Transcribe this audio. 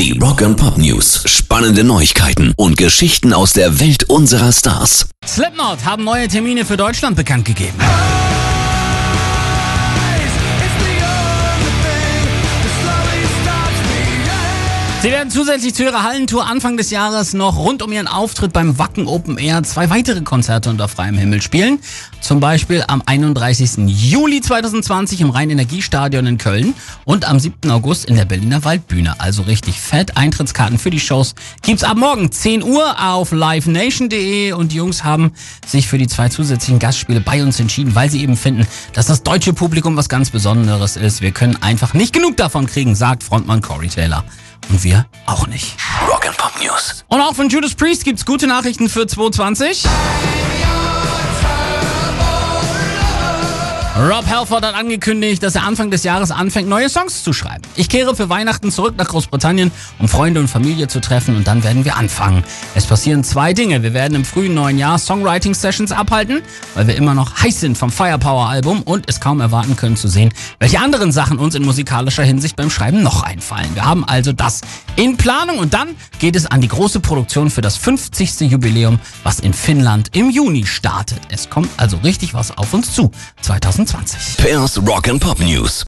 Die Rock and Pop News. Spannende Neuigkeiten und Geschichten aus der Welt unserer Stars. Slipknot haben neue Termine für Deutschland bekannt gegeben. Sie werden zusätzlich zu ihrer Hallentour Anfang des Jahres noch rund um ihren Auftritt beim Wacken Open Air zwei weitere Konzerte unter freiem Himmel spielen. Zum Beispiel am 31. Juli 2020 im Rhein-Energiestadion in Köln und am 7. August in der Berliner Waldbühne. Also richtig fett. Eintrittskarten für die Shows gibt's ab morgen 10 Uhr auf livenation.de und die Jungs haben sich für die zwei zusätzlichen Gastspiele bei uns entschieden, weil sie eben finden, dass das deutsche Publikum was ganz Besonderes ist. Wir können einfach nicht genug davon kriegen, sagt Frontmann Corey Taylor. Und wir auch nicht. Rock and Pop News. Und auch von Judas Priest gibt's gute Nachrichten für 2020. Rob Halford hat angekündigt, dass er Anfang des Jahres anfängt, neue Songs zu schreiben. Ich kehre für Weihnachten zurück nach Großbritannien, um Freunde und Familie zu treffen und dann werden wir anfangen. Es passieren zwei Dinge. Wir werden im frühen neuen Jahr Songwriting-Sessions abhalten, weil wir immer noch heiß sind vom Firepower-Album und es kaum erwarten können zu sehen, welche anderen Sachen uns in musikalischer Hinsicht beim Schreiben noch einfallen. Wir haben also das in Planung und dann geht es an die große Produktion für das 50. Jubiläum, was in Finnland im Juni startet. Es kommt also richtig was auf uns zu. 2020. Pairs Rock and Pop News.